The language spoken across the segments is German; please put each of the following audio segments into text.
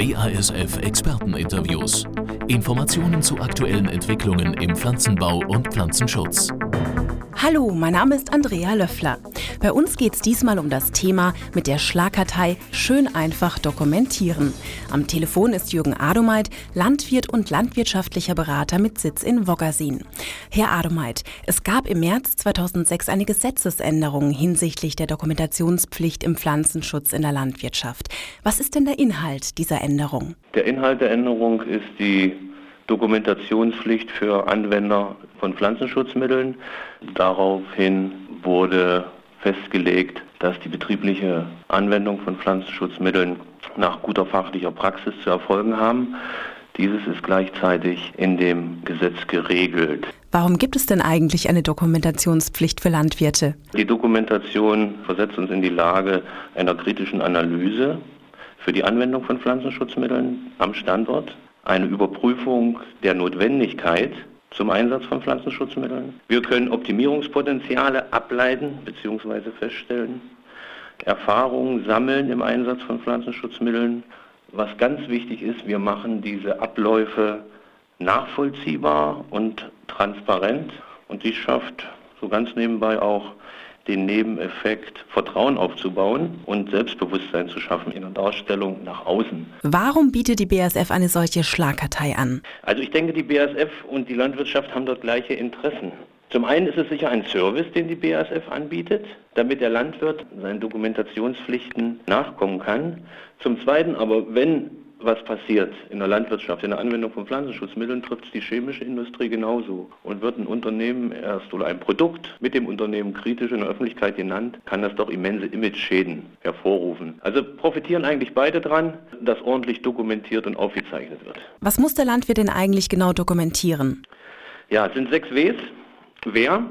BASF Experteninterviews. Informationen zu aktuellen Entwicklungen im Pflanzenbau und Pflanzenschutz. Hallo, mein Name ist Andrea Löffler. Bei uns geht es diesmal um das Thema mit der Schlagkartei Schön einfach dokumentieren. Am Telefon ist Jürgen Adomeit, Landwirt und landwirtschaftlicher Berater mit Sitz in Woggersin. Herr Adomeit, es gab im März 2006 eine Gesetzesänderung hinsichtlich der Dokumentationspflicht im Pflanzenschutz in der Landwirtschaft. Was ist denn der Inhalt dieser Änderung? Der Inhalt der Änderung ist die Dokumentationspflicht für Anwender von Pflanzenschutzmitteln. Daraufhin wurde festgelegt, dass die betriebliche Anwendung von Pflanzenschutzmitteln nach guter fachlicher Praxis zu erfolgen haben. Dieses ist gleichzeitig in dem Gesetz geregelt. Warum gibt es denn eigentlich eine Dokumentationspflicht für Landwirte? Die Dokumentation versetzt uns in die Lage einer kritischen Analyse für die Anwendung von Pflanzenschutzmitteln am Standort, eine Überprüfung der Notwendigkeit zum Einsatz von Pflanzenschutzmitteln. Wir können Optimierungspotenziale ableiten bzw. feststellen, Erfahrungen sammeln im Einsatz von Pflanzenschutzmitteln. Was ganz wichtig ist, wir machen diese Abläufe nachvollziehbar und transparent und dies schafft so ganz nebenbei auch den Nebeneffekt, Vertrauen aufzubauen und Selbstbewusstsein zu schaffen in der Darstellung nach außen. Warum bietet die BASF eine solche Schlagkartei an? Also ich denke, die BASF und die Landwirtschaft haben dort gleiche Interessen. Zum einen ist es sicher ein Service, den die BASF anbietet, damit der Landwirt seinen Dokumentationspflichten nachkommen kann. Zum zweiten aber, wenn was passiert in der Landwirtschaft, in der Anwendung von Pflanzenschutzmitteln, trifft es die chemische Industrie genauso. Und wird ein Unternehmen erst oder ein Produkt mit dem Unternehmen kritisch in der Öffentlichkeit genannt, kann das doch immense Image-Schäden hervorrufen. Also profitieren eigentlich beide dran, dass ordentlich dokumentiert und aufgezeichnet wird. Was muss der Landwirt denn eigentlich genau dokumentieren? Ja, es sind sechs Ws. Wer,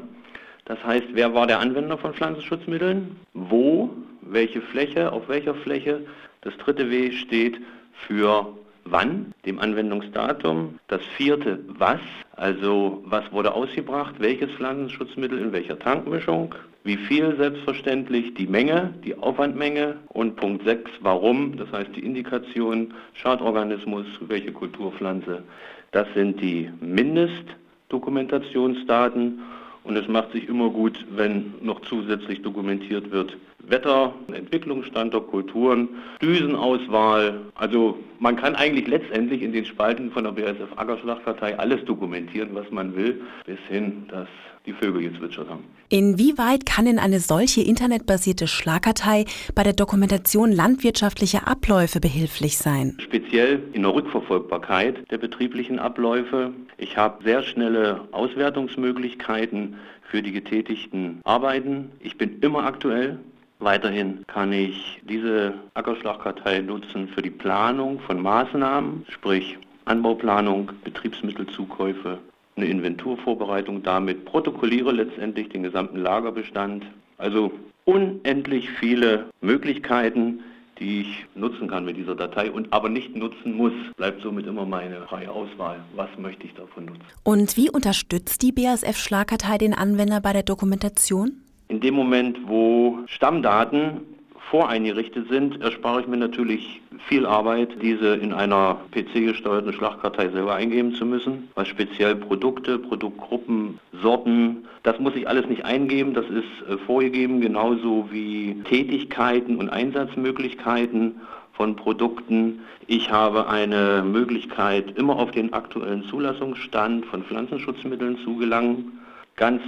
das heißt, wer war der Anwender von Pflanzenschutzmitteln? Wo? Welche Fläche? Auf welcher Fläche? Das dritte W steht für wann, dem Anwendungsdatum. Das vierte, was, also was wurde ausgebracht, welches Pflanzenschutzmittel in welcher Tankmischung, wie viel? Selbstverständlich, die Menge, die Aufwandmenge. Und Punkt 6, warum, das heißt die Indikation, Schadorganismus, welche Kulturpflanze. Das sind die Mindestdokumentationsdaten. Und es macht sich immer gut, wenn noch zusätzlich dokumentiert wird, Wetter, Entwicklungsstandort, Kulturen, Düsenauswahl. Also man kann eigentlich letztendlich in den Spalten von der BASF Ackerschlachtkartei alles dokumentieren, was man will, bis hin, dass die Vögel gezwitschert haben. Inwieweit kann denn eine solche internetbasierte Schlagkartei bei der Dokumentation landwirtschaftlicher Abläufe behilflich sein? Speziell in der Rückverfolgbarkeit der betrieblichen Abläufe. Ich habe sehr schnelle Auswertungsmöglichkeiten für die getätigten Arbeiten. Ich bin immer aktuell. Weiterhin kann ich diese Ackerschlagkartei nutzen für die Planung von Maßnahmen, sprich Anbauplanung, Betriebsmittelzukäufe, eine Inventurvorbereitung damit, protokolliere letztendlich den gesamten Lagerbestand. Also unendlich viele Möglichkeiten, die ich nutzen kann mit dieser Datei und aber nicht nutzen muss, bleibt somit immer meine freie Auswahl. Was möchte ich davon nutzen? Und wie unterstützt die BASF Schlagkartei den Anwender bei der Dokumentation? In dem Moment, wo Stammdaten voreingerichtet sind, erspare ich mir natürlich viel Arbeit, diese in einer PC-gesteuerten Schlachtkartei selber eingeben zu müssen. Was speziell Produkte, Produktgruppen, Sorten, das muss ich alles nicht eingeben, das ist äh, vorgegeben, genauso wie Tätigkeiten und Einsatzmöglichkeiten von Produkten. Ich habe eine Möglichkeit, immer auf den aktuellen Zulassungsstand von Pflanzenschutzmitteln zu gelangen. Ganz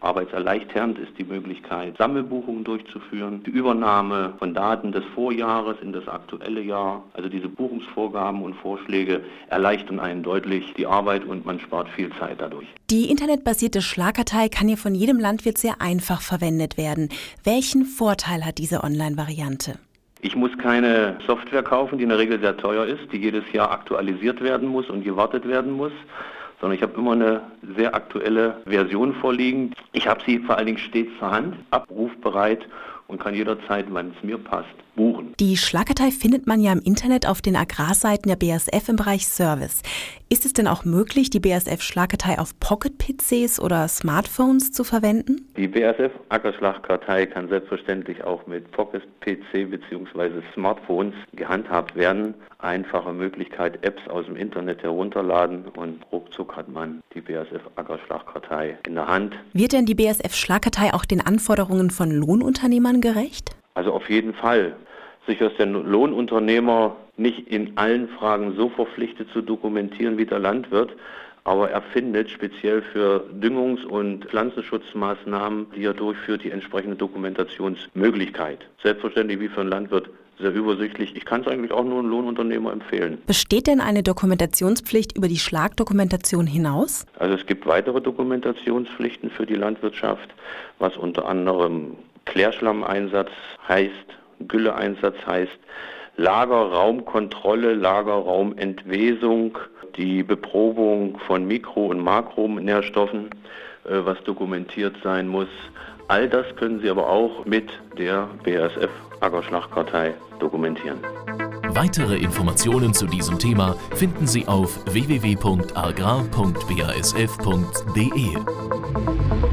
Arbeitserleichternd ist die Möglichkeit, Sammelbuchungen durchzuführen, die Übernahme von Daten des Vorjahres in das aktuelle Jahr. Also diese Buchungsvorgaben und Vorschläge erleichtern einen deutlich die Arbeit und man spart viel Zeit dadurch. Die internetbasierte Schlagkartei kann hier von jedem Landwirt sehr einfach verwendet werden. Welchen Vorteil hat diese Online-Variante? Ich muss keine Software kaufen, die in der Regel sehr teuer ist, die jedes Jahr aktualisiert werden muss und gewartet werden muss sondern ich habe immer eine sehr aktuelle Version vorliegen. Ich habe sie vor allen Dingen stets zur Hand, abrufbereit und kann jederzeit, wann es mir passt, buchen. Die Schlagkartei findet man ja im Internet auf den Agrarseiten der BASF im Bereich Service. Ist es denn auch möglich, die BASF-Schlagkartei auf Pocket-PCs oder Smartphones zu verwenden? Die BASF-Ackerschlagkartei kann selbstverständlich auch mit Pocket-PC bzw. Smartphones gehandhabt werden. Einfache Möglichkeit, Apps aus dem Internet herunterladen und ruckzuck hat man die BASF-Ackerschlagkartei in der Hand. Wird denn die BASF-Schlagkartei auch den Anforderungen von Lohnunternehmern gerecht? Also auf jeden Fall. Sicher ist der Lohnunternehmer nicht in allen Fragen so verpflichtet zu dokumentieren wie der Landwirt, aber er findet speziell für Düngungs- und Pflanzenschutzmaßnahmen, die er durchführt, die entsprechende Dokumentationsmöglichkeit. Selbstverständlich wie für einen Landwirt sehr übersichtlich. Ich kann es eigentlich auch nur einem Lohnunternehmer empfehlen. Besteht denn eine Dokumentationspflicht über die Schlagdokumentation hinaus? Also es gibt weitere Dokumentationspflichten für die Landwirtschaft, was unter anderem Klärschlammeinsatz heißt, Gülleeinsatz heißt, Lagerraumkontrolle, Lagerraumentwesung, die Beprobung von Mikro- und Makronährstoffen, äh, was dokumentiert sein muss. All das können Sie aber auch mit der BASF Ackerschlagkartei dokumentieren. Weitere Informationen zu diesem Thema finden Sie auf www.agrar.basf.de.